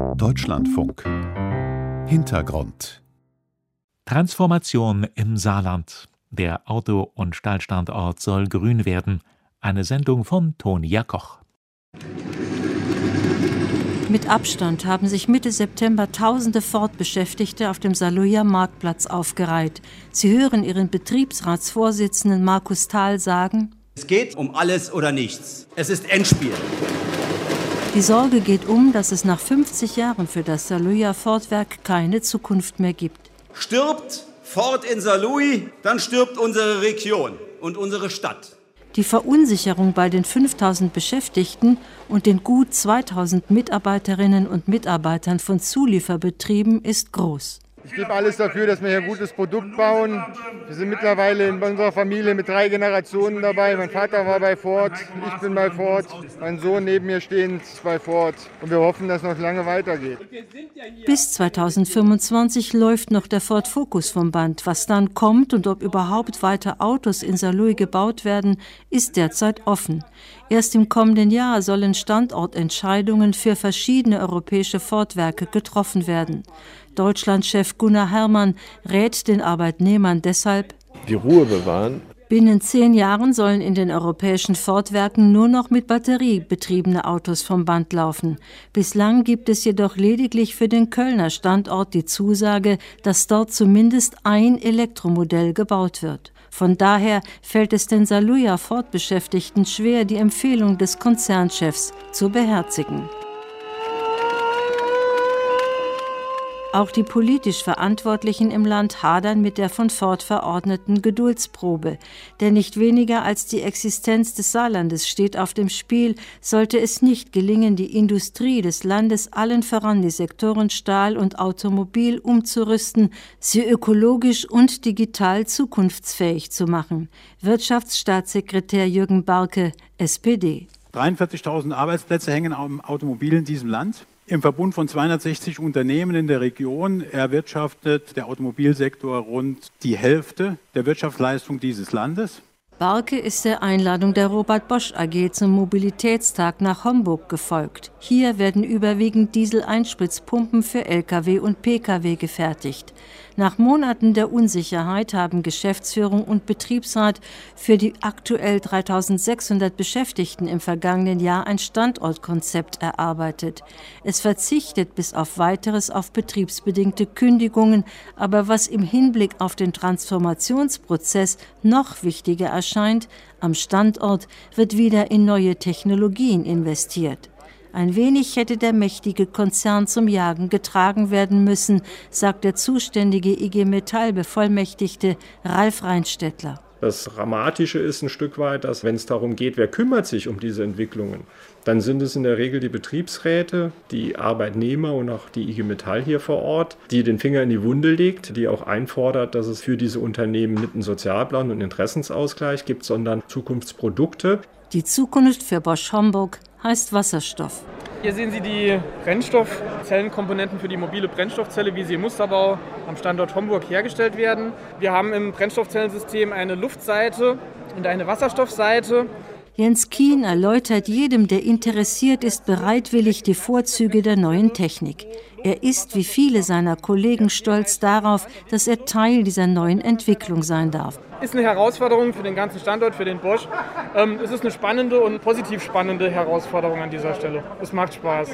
Deutschlandfunk Hintergrund Transformation im Saarland. Der Auto- und Stahlstandort soll grün werden. Eine Sendung von Tonia Koch. Mit Abstand haben sich Mitte September tausende Ford-Beschäftigte auf dem Saarlouier Marktplatz aufgereiht. Sie hören ihren Betriebsratsvorsitzenden Markus Thal sagen: Es geht um alles oder nichts. Es ist Endspiel. Die Sorge geht um, dass es nach 50 Jahren für das Saarlouier Ford-Werk keine Zukunft mehr gibt. Stirbt Ford in Saarlouis, dann stirbt unsere Region und unsere Stadt. Die Verunsicherung bei den 5000 Beschäftigten und den gut 2000 Mitarbeiterinnen und Mitarbeitern von Zulieferbetrieben ist groß. Ich gebe alles dafür, dass wir hier ein gutes Produkt bauen. Wir sind mittlerweile in unserer Familie mit drei Generationen dabei. Mein Vater war bei Ford, ich bin bei Ford, mein Sohn neben mir stehend bei Ford. Und wir hoffen, dass es noch lange weitergeht. Bis 2025 läuft noch der Ford Focus vom Band. Was dann kommt und ob überhaupt weiter Autos in Saarlouis gebaut werden, ist derzeit offen. Erst im kommenden Jahr sollen Standortentscheidungen für verschiedene europäische Ford-Werke getroffen werden. Deutschlandchef Gunnar Herrmann rät den Arbeitnehmern deshalb, die Ruhe bewahren. Binnen zehn Jahren sollen in den europäischen Ford-Werken nur noch mit Batterie betriebene Autos vom Band laufen. Bislang gibt es jedoch lediglich für den Kölner Standort die Zusage, dass dort zumindest ein Elektromodell gebaut wird. Von daher fällt es den Saluja Ford-Beschäftigten schwer, die Empfehlung des Konzernchefs zu beherzigen. Auch die politisch Verantwortlichen im Land hadern mit der von Ford verordneten Geduldsprobe. Denn nicht weniger als die Existenz des Saarlandes steht auf dem Spiel, sollte es nicht gelingen, die Industrie des Landes allen voran die Sektoren Stahl und Automobil umzurüsten, sie ökologisch und digital zukunftsfähig zu machen. Wirtschaftsstaatssekretär Jürgen Barke, SPD. 43.000 Arbeitsplätze hängen am Automobil in diesem Land. Im Verbund von 260 Unternehmen in der Region erwirtschaftet der Automobilsektor rund die Hälfte der Wirtschaftsleistung dieses Landes. Barke ist der Einladung der Robert Bosch AG zum Mobilitätstag nach Homburg gefolgt. Hier werden überwiegend Diesel-Einspritzpumpen für Lkw und Pkw gefertigt. Nach Monaten der Unsicherheit haben Geschäftsführung und Betriebsrat für die aktuell 3600 Beschäftigten im vergangenen Jahr ein Standortkonzept erarbeitet. Es verzichtet bis auf weiteres auf betriebsbedingte Kündigungen, aber was im Hinblick auf den Transformationsprozess noch wichtiger erscheint, am Standort wird wieder in neue Technologien investiert. Ein wenig hätte der mächtige Konzern zum Jagen getragen werden müssen, sagt der zuständige IG Metall Bevollmächtigte Ralf Reinstettler. Das Dramatische ist ein Stück weit, dass wenn es darum geht, wer kümmert sich um diese Entwicklungen, dann sind es in der Regel die Betriebsräte, die Arbeitnehmer und auch die IG Metall hier vor Ort, die den Finger in die Wunde legt, die auch einfordert, dass es für diese Unternehmen nicht einen Sozialplan und Interessensausgleich gibt, sondern Zukunftsprodukte. Die Zukunft für Bosch Homburg heißt Wasserstoff. Hier sehen Sie die Brennstoffzellenkomponenten für die mobile Brennstoffzelle, wie sie im Musterbau am Standort Homburg hergestellt werden. Wir haben im Brennstoffzellensystem eine Luftseite und eine Wasserstoffseite. Jens Kien erläutert jedem, der interessiert ist, bereitwillig die Vorzüge der neuen Technik. Er ist wie viele seiner Kollegen stolz darauf, dass er Teil dieser neuen Entwicklung sein darf. Ist eine Herausforderung für den ganzen Standort, für den Bosch. Ähm, es ist eine spannende und positiv spannende Herausforderung an dieser Stelle. Es macht Spaß.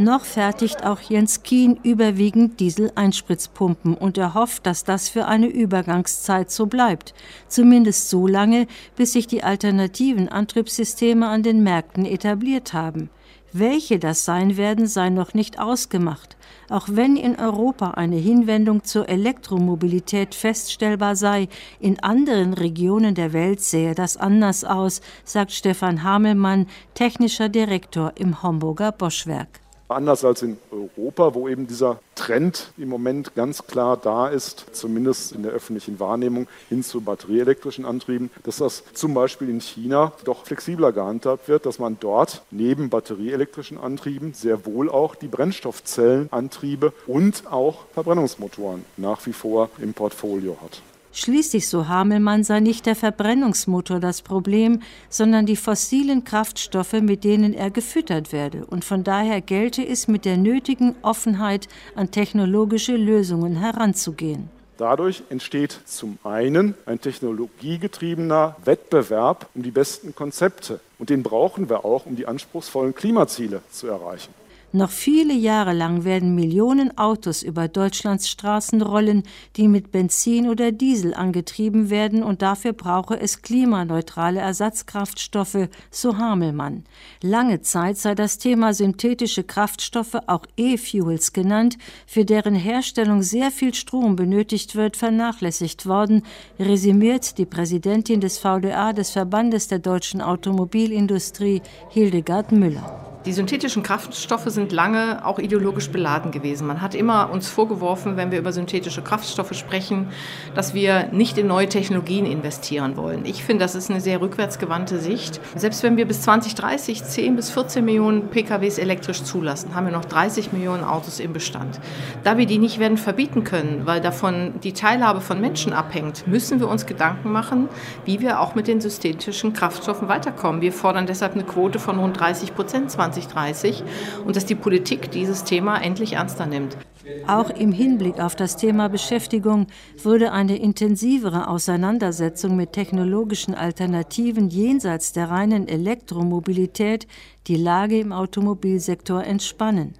Noch fertigt auch Jens Kien überwiegend Diesel-Einspritzpumpen und er hofft, dass das für eine Übergangszeit so bleibt. Zumindest so lange, bis sich die alternativen Antriebssysteme an den Märkten etabliert haben. Welche das sein werden, sei noch nicht ausgemacht. Auch wenn in Europa eine Hinwendung zur Elektromobilität feststellbar sei, in anderen Regionen der Welt sähe das anders aus, sagt Stefan Hamelmann, technischer Direktor im Homburger Boschwerk. Anders als in Europa, wo eben dieser Trend im Moment ganz klar da ist, zumindest in der öffentlichen Wahrnehmung, hin zu batterieelektrischen Antrieben, dass das zum Beispiel in China doch flexibler gehandhabt wird, dass man dort neben batterieelektrischen Antrieben sehr wohl auch die Brennstoffzellenantriebe und auch Verbrennungsmotoren nach wie vor im Portfolio hat. Schließlich, so Hamelmann, sei nicht der Verbrennungsmotor das Problem, sondern die fossilen Kraftstoffe, mit denen er gefüttert werde. Und von daher gelte es, mit der nötigen Offenheit an technologische Lösungen heranzugehen. Dadurch entsteht zum einen ein technologiegetriebener Wettbewerb um die besten Konzepte. Und den brauchen wir auch, um die anspruchsvollen Klimaziele zu erreichen. Noch viele Jahre lang werden Millionen Autos über Deutschlands Straßen rollen, die mit Benzin oder Diesel angetrieben werden, und dafür brauche es klimaneutrale Ersatzkraftstoffe, so Hamelmann. Lange Zeit sei das Thema synthetische Kraftstoffe, auch E-Fuels genannt, für deren Herstellung sehr viel Strom benötigt wird, vernachlässigt worden, resümiert die Präsidentin des VDA des Verbandes der deutschen Automobilindustrie, Hildegard Müller. Die synthetischen Kraftstoffe sind lange auch ideologisch beladen gewesen. Man hat immer uns vorgeworfen, wenn wir über synthetische Kraftstoffe sprechen, dass wir nicht in neue Technologien investieren wollen. Ich finde, das ist eine sehr rückwärtsgewandte Sicht. Selbst wenn wir bis 2030 10 bis 14 Millionen PKWs elektrisch zulassen, haben wir noch 30 Millionen Autos im Bestand. Da wir die nicht werden verbieten können, weil davon die Teilhabe von Menschen abhängt, müssen wir uns Gedanken machen, wie wir auch mit den synthetischen Kraftstoffen weiterkommen. Wir fordern deshalb eine Quote von rund 30 Prozent 2030 und dass die Politik dieses Thema endlich ernster nimmt. Auch im Hinblick auf das Thema Beschäftigung würde eine intensivere Auseinandersetzung mit technologischen Alternativen jenseits der reinen Elektromobilität die Lage im Automobilsektor entspannen.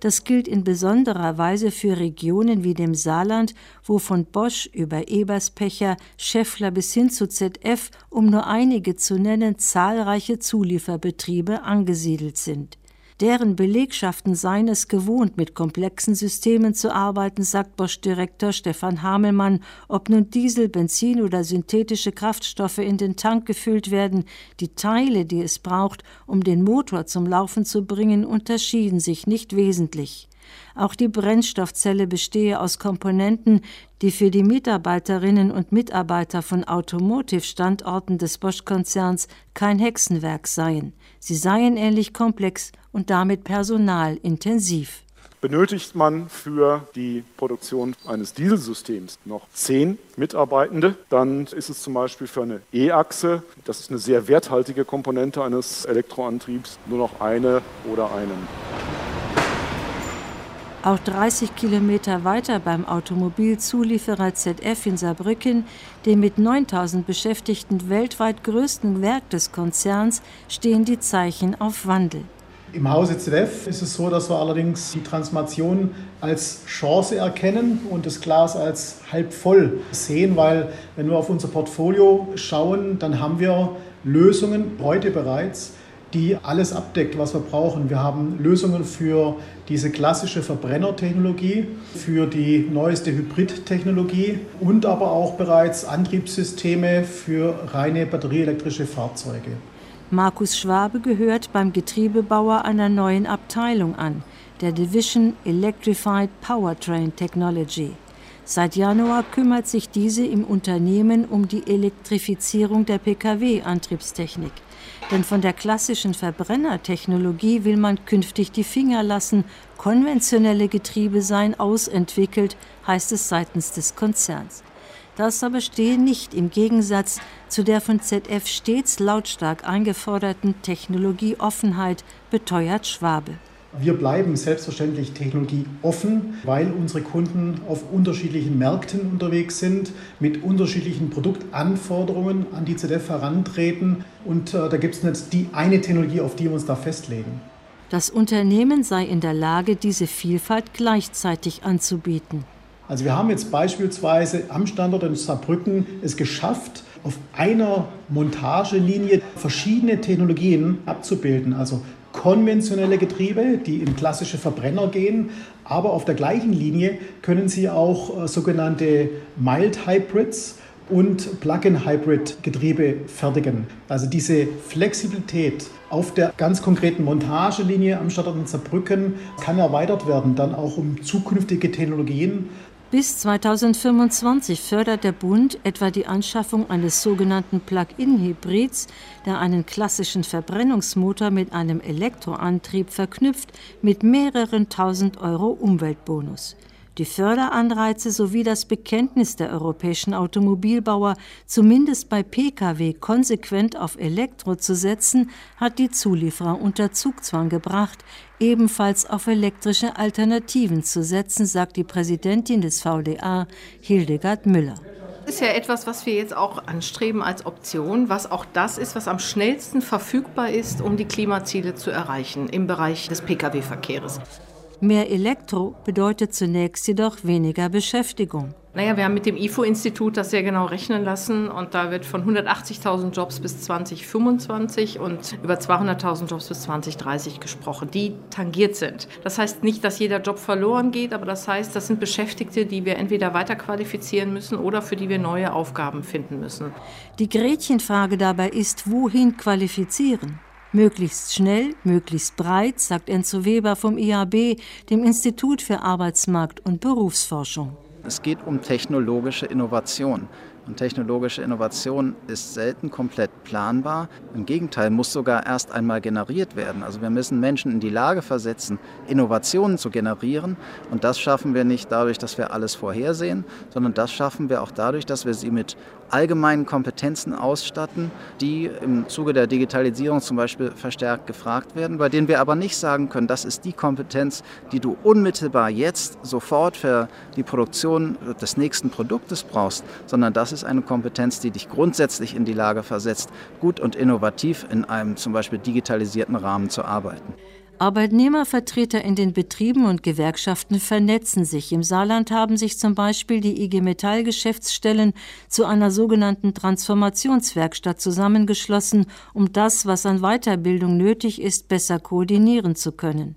Das gilt in besonderer Weise für Regionen wie dem Saarland, wo von Bosch über Eberspecher, Scheffler bis hin zu ZF, um nur einige zu nennen, zahlreiche Zulieferbetriebe angesiedelt sind. Deren Belegschaften seien es gewohnt, mit komplexen Systemen zu arbeiten, sagt Bosch-Direktor Stefan Hamelmann. Ob nun Diesel, Benzin oder synthetische Kraftstoffe in den Tank gefüllt werden, die Teile, die es braucht, um den Motor zum Laufen zu bringen, unterschieden sich nicht wesentlich. Auch die Brennstoffzelle bestehe aus Komponenten, die für die Mitarbeiterinnen und Mitarbeiter von Automotive-Standorten des Bosch-Konzerns kein Hexenwerk seien. Sie seien ähnlich komplex und damit personalintensiv. Benötigt man für die Produktion eines Dieselsystems noch zehn Mitarbeitende, dann ist es zum Beispiel für eine E-Achse, das ist eine sehr werthaltige Komponente eines Elektroantriebs, nur noch eine oder einen. Auch 30 Kilometer weiter beim Automobilzulieferer ZF in Saarbrücken, dem mit 9000 Beschäftigten weltweit größten Werk des Konzerns, stehen die Zeichen auf Wandel. Im Hause ZF ist es so, dass wir allerdings die Transformation als Chance erkennen und das Glas als halb voll sehen, weil wenn wir auf unser Portfolio schauen, dann haben wir Lösungen heute bereits, die alles abdeckt, was wir brauchen. Wir haben Lösungen für diese klassische Verbrennertechnologie, für die neueste Hybridtechnologie und aber auch bereits Antriebssysteme für reine batterieelektrische Fahrzeuge. Markus Schwabe gehört beim Getriebebauer einer neuen Abteilung an, der Division Electrified Powertrain Technology. Seit Januar kümmert sich diese im Unternehmen um die Elektrifizierung der Pkw-Antriebstechnik. Denn von der klassischen Verbrennertechnologie will man künftig die Finger lassen. Konventionelle Getriebe seien ausentwickelt, heißt es seitens des Konzerns. Das aber stehe nicht im Gegensatz zu der von ZF stets lautstark eingeforderten Technologieoffenheit, beteuert Schwabe. Wir bleiben selbstverständlich technologieoffen, weil unsere Kunden auf unterschiedlichen Märkten unterwegs sind, mit unterschiedlichen Produktanforderungen an die ZF herantreten. Und äh, da gibt es nicht die eine Technologie, auf die wir uns da festlegen. Das Unternehmen sei in der Lage, diese Vielfalt gleichzeitig anzubieten. Also wir haben jetzt beispielsweise am Standort in Saarbrücken es geschafft, auf einer Montagelinie verschiedene Technologien abzubilden. Also konventionelle Getriebe, die in klassische Verbrenner gehen, aber auf der gleichen Linie können Sie auch äh, sogenannte Mild Hybrids und Plug-in-Hybrid-Getriebe fertigen. Also diese Flexibilität auf der ganz konkreten Montagelinie am Standort in Saarbrücken kann erweitert werden, dann auch um zukünftige Technologien bis 2025 fördert der Bund etwa die Anschaffung eines sogenannten Plug-in-Hybrids, der einen klassischen Verbrennungsmotor mit einem Elektroantrieb verknüpft, mit mehreren tausend Euro Umweltbonus. Die Förderanreize sowie das Bekenntnis der europäischen Automobilbauer, zumindest bei Pkw konsequent auf Elektro zu setzen, hat die Zulieferer unter Zugzwang gebracht, ebenfalls auf elektrische Alternativen zu setzen, sagt die Präsidentin des VDA, Hildegard Müller. Das ist ja etwas, was wir jetzt auch anstreben als Option, was auch das ist, was am schnellsten verfügbar ist, um die Klimaziele zu erreichen im Bereich des Pkw-Verkehrs. Mehr Elektro bedeutet zunächst jedoch weniger Beschäftigung. Naja, wir haben mit dem IFO-Institut das sehr genau rechnen lassen und da wird von 180.000 Jobs bis 2025 und über 200.000 Jobs bis 2030 gesprochen, die tangiert sind. Das heißt nicht, dass jeder Job verloren geht, aber das heißt, das sind Beschäftigte, die wir entweder weiter qualifizieren müssen oder für die wir neue Aufgaben finden müssen. Die Gretchenfrage dabei ist, wohin qualifizieren? Möglichst schnell, möglichst breit, sagt Enzo Weber vom IAB, dem Institut für Arbeitsmarkt und Berufsforschung. Es geht um technologische Innovation. Und technologische Innovation ist selten komplett planbar. Im Gegenteil, muss sogar erst einmal generiert werden. Also wir müssen Menschen in die Lage versetzen, Innovationen zu generieren. Und das schaffen wir nicht dadurch, dass wir alles vorhersehen, sondern das schaffen wir auch dadurch, dass wir sie mit allgemeinen Kompetenzen ausstatten, die im Zuge der Digitalisierung zum Beispiel verstärkt gefragt werden, bei denen wir aber nicht sagen können, das ist die Kompetenz, die du unmittelbar jetzt sofort für die Produktion des nächsten Produktes brauchst, sondern das ist eine Kompetenz, die dich grundsätzlich in die Lage versetzt, gut und innovativ in einem zum Beispiel digitalisierten Rahmen zu arbeiten. Arbeitnehmervertreter in den Betrieben und Gewerkschaften vernetzen sich. Im Saarland haben sich zum Beispiel die IG Metall Geschäftsstellen zu einer sogenannten Transformationswerkstatt zusammengeschlossen, um das, was an Weiterbildung nötig ist, besser koordinieren zu können.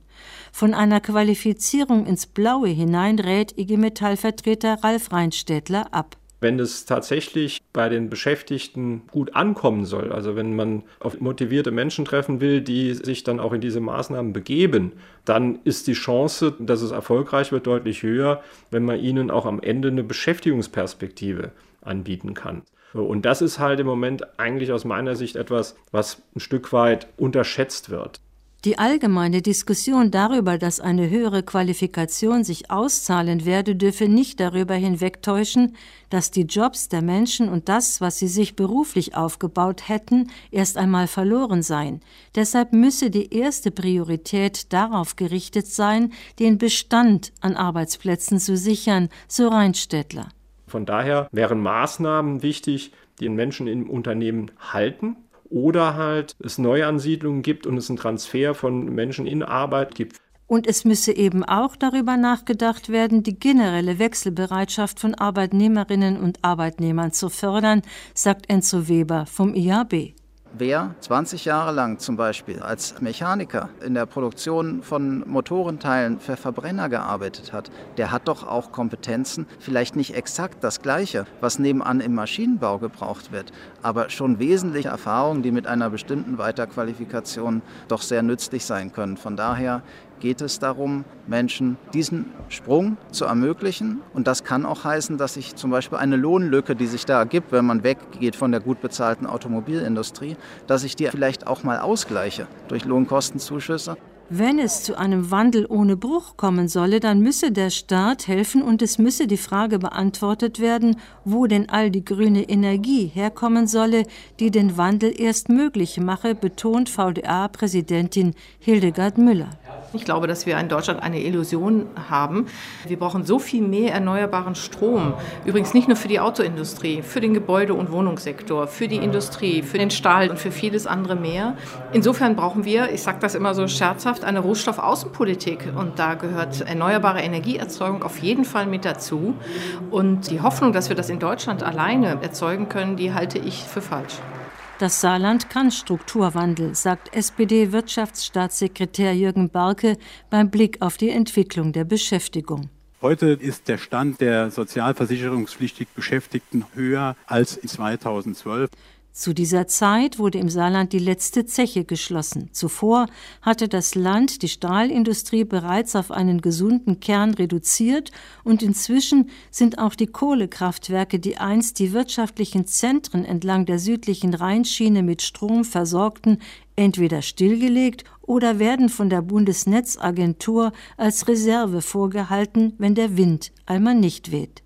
Von einer Qualifizierung ins Blaue hinein rät IG Metall-Vertreter Ralf Reinstädtler ab wenn es tatsächlich bei den Beschäftigten gut ankommen soll, also wenn man auf motivierte Menschen treffen will, die sich dann auch in diese Maßnahmen begeben, dann ist die Chance, dass es erfolgreich wird, deutlich höher, wenn man ihnen auch am Ende eine Beschäftigungsperspektive anbieten kann. Und das ist halt im Moment eigentlich aus meiner Sicht etwas, was ein Stück weit unterschätzt wird. Die allgemeine Diskussion darüber, dass eine höhere Qualifikation sich auszahlen werde, dürfe nicht darüber hinwegtäuschen, dass die Jobs der Menschen und das, was sie sich beruflich aufgebaut hätten, erst einmal verloren seien. Deshalb müsse die erste Priorität darauf gerichtet sein, den Bestand an Arbeitsplätzen zu sichern, so Reinstädtler. Von daher wären Maßnahmen wichtig, die den Menschen im Unternehmen halten oder halt es Neuansiedlungen gibt und es einen Transfer von Menschen in Arbeit gibt. Und es müsse eben auch darüber nachgedacht werden, die generelle Wechselbereitschaft von Arbeitnehmerinnen und Arbeitnehmern zu fördern, sagt Enzo Weber vom IAB. Wer 20 Jahre lang zum Beispiel als Mechaniker in der Produktion von Motorenteilen für Verbrenner gearbeitet hat, der hat doch auch Kompetenzen, vielleicht nicht exakt das gleiche, was nebenan im Maschinenbau gebraucht wird, aber schon wesentliche Erfahrungen, die mit einer bestimmten Weiterqualifikation doch sehr nützlich sein können. Von daher geht es darum, Menschen diesen Sprung zu ermöglichen. Und das kann auch heißen, dass sich zum Beispiel eine Lohnlücke, die sich da ergibt, wenn man weggeht von der gut bezahlten Automobilindustrie, dass ich die vielleicht auch mal ausgleiche durch Lohnkostenzuschüsse wenn es zu einem Wandel ohne Bruch kommen solle, dann müsse der Staat helfen und es müsse die Frage beantwortet werden, wo denn all die grüne Energie herkommen solle, die den Wandel erst möglich mache, betont VDA-Präsidentin Hildegard Müller. Ich glaube, dass wir in Deutschland eine Illusion haben. Wir brauchen so viel mehr erneuerbaren Strom. Übrigens nicht nur für die Autoindustrie, für den Gebäude- und Wohnungssektor, für die Industrie, für den Stahl und für vieles andere mehr. Insofern brauchen wir, ich sage das immer so scherzhaft, eine Rohstoffaußenpolitik und da gehört erneuerbare Energieerzeugung auf jeden Fall mit dazu. Und die Hoffnung, dass wir das in Deutschland alleine erzeugen können, die halte ich für falsch. Das Saarland kann Strukturwandel, sagt SPD-Wirtschaftsstaatssekretär Jürgen Barke beim Blick auf die Entwicklung der Beschäftigung. Heute ist der Stand der sozialversicherungspflichtig Beschäftigten höher als 2012. Zu dieser Zeit wurde im Saarland die letzte Zeche geschlossen. Zuvor hatte das Land die Stahlindustrie bereits auf einen gesunden Kern reduziert und inzwischen sind auch die Kohlekraftwerke, die einst die wirtschaftlichen Zentren entlang der südlichen Rheinschiene mit Strom versorgten, entweder stillgelegt oder werden von der Bundesnetzagentur als Reserve vorgehalten, wenn der Wind einmal nicht weht.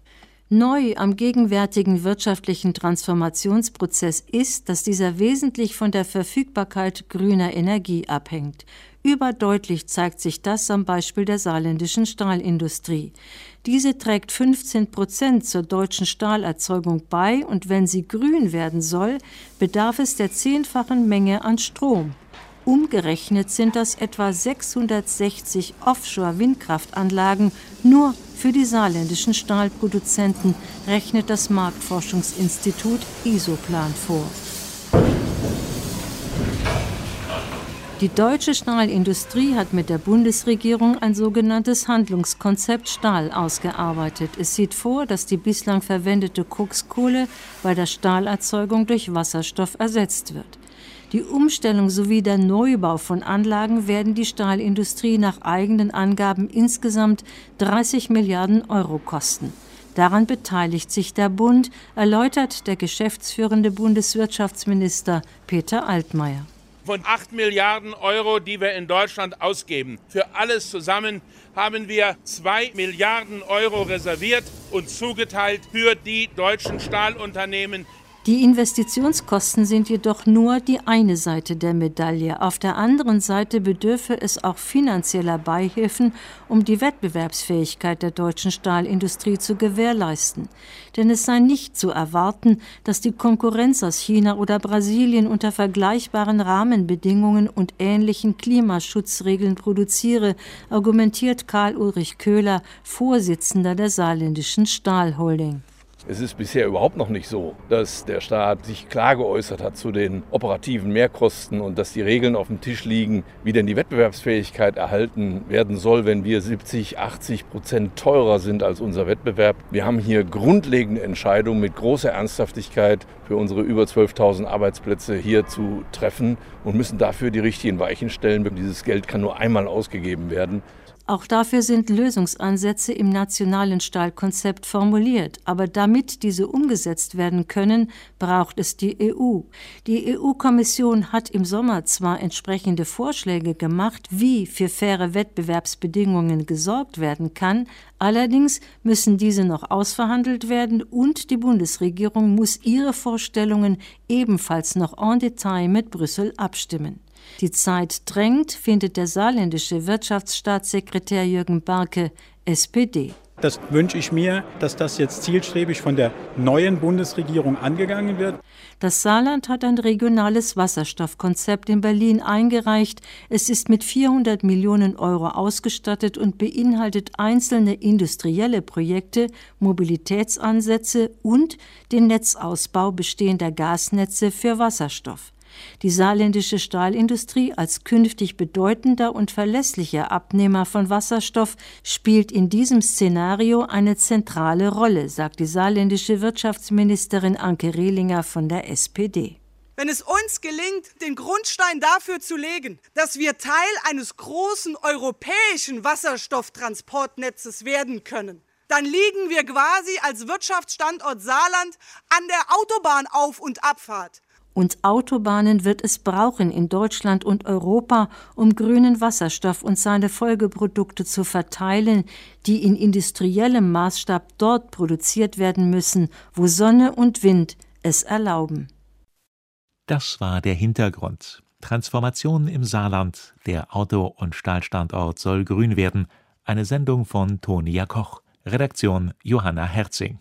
Neu am gegenwärtigen wirtschaftlichen Transformationsprozess ist, dass dieser wesentlich von der Verfügbarkeit grüner Energie abhängt. Überdeutlich zeigt sich das am Beispiel der saarländischen Stahlindustrie. Diese trägt 15 Prozent zur deutschen Stahlerzeugung bei und wenn sie grün werden soll, bedarf es der zehnfachen Menge an Strom. Umgerechnet sind das etwa 660 Offshore-Windkraftanlagen nur für die saarländischen Stahlproduzenten, rechnet das Marktforschungsinstitut Isoplan vor. Die deutsche Stahlindustrie hat mit der Bundesregierung ein sogenanntes Handlungskonzept Stahl ausgearbeitet. Es sieht vor, dass die bislang verwendete Kokskohle bei der Stahlerzeugung durch Wasserstoff ersetzt wird. Die Umstellung sowie der Neubau von Anlagen werden die Stahlindustrie nach eigenen Angaben insgesamt 30 Milliarden Euro kosten. Daran beteiligt sich der Bund, erläutert der geschäftsführende Bundeswirtschaftsminister Peter Altmaier. Von 8 Milliarden Euro, die wir in Deutschland ausgeben, für alles zusammen haben wir 2 Milliarden Euro reserviert und zugeteilt für die deutschen Stahlunternehmen die Investitionskosten sind jedoch nur die eine Seite der Medaille. Auf der anderen Seite bedürfe es auch finanzieller Beihilfen, um die Wettbewerbsfähigkeit der deutschen Stahlindustrie zu gewährleisten. Denn es sei nicht zu erwarten, dass die Konkurrenz aus China oder Brasilien unter vergleichbaren Rahmenbedingungen und ähnlichen Klimaschutzregeln produziere, argumentiert Karl Ulrich Köhler, Vorsitzender der saarländischen Stahlholding. Es ist bisher überhaupt noch nicht so, dass der Staat sich klar geäußert hat zu den operativen Mehrkosten und dass die Regeln auf dem Tisch liegen, wie denn die Wettbewerbsfähigkeit erhalten werden soll, wenn wir 70, 80 Prozent teurer sind als unser Wettbewerb. Wir haben hier grundlegende Entscheidungen mit großer Ernsthaftigkeit für unsere über 12.000 Arbeitsplätze hier zu treffen und müssen dafür die richtigen Weichen stellen. Dieses Geld kann nur einmal ausgegeben werden. Auch dafür sind Lösungsansätze im nationalen Stahlkonzept formuliert. Aber damit diese umgesetzt werden können, braucht es die EU. Die EU-Kommission hat im Sommer zwar entsprechende Vorschläge gemacht, wie für faire Wettbewerbsbedingungen gesorgt werden kann, allerdings müssen diese noch ausverhandelt werden und die Bundesregierung muss ihre Vorstellungen ebenfalls noch en Detail mit Brüssel abstimmen. Die Zeit drängt, findet der saarländische Wirtschaftsstaatssekretär Jürgen Barke, SPD. Das wünsche ich mir, dass das jetzt zielstrebig von der neuen Bundesregierung angegangen wird. Das Saarland hat ein regionales Wasserstoffkonzept in Berlin eingereicht. Es ist mit 400 Millionen Euro ausgestattet und beinhaltet einzelne industrielle Projekte, Mobilitätsansätze und den Netzausbau bestehender Gasnetze für Wasserstoff. Die saarländische Stahlindustrie als künftig bedeutender und verlässlicher Abnehmer von Wasserstoff spielt in diesem Szenario eine zentrale Rolle, sagt die saarländische Wirtschaftsministerin Anke Rehlinger von der SPD. Wenn es uns gelingt, den Grundstein dafür zu legen, dass wir Teil eines großen europäischen Wasserstofftransportnetzes werden können, dann liegen wir quasi als Wirtschaftsstandort Saarland an der Autobahnauf- und Abfahrt. Und Autobahnen wird es brauchen in Deutschland und Europa, um grünen Wasserstoff und seine Folgeprodukte zu verteilen, die in industriellem Maßstab dort produziert werden müssen, wo Sonne und Wind es erlauben. Das war der Hintergrund. Transformation im Saarland. Der Auto- und Stahlstandort soll grün werden. Eine Sendung von Tonia Koch. Redaktion Johanna Herzing.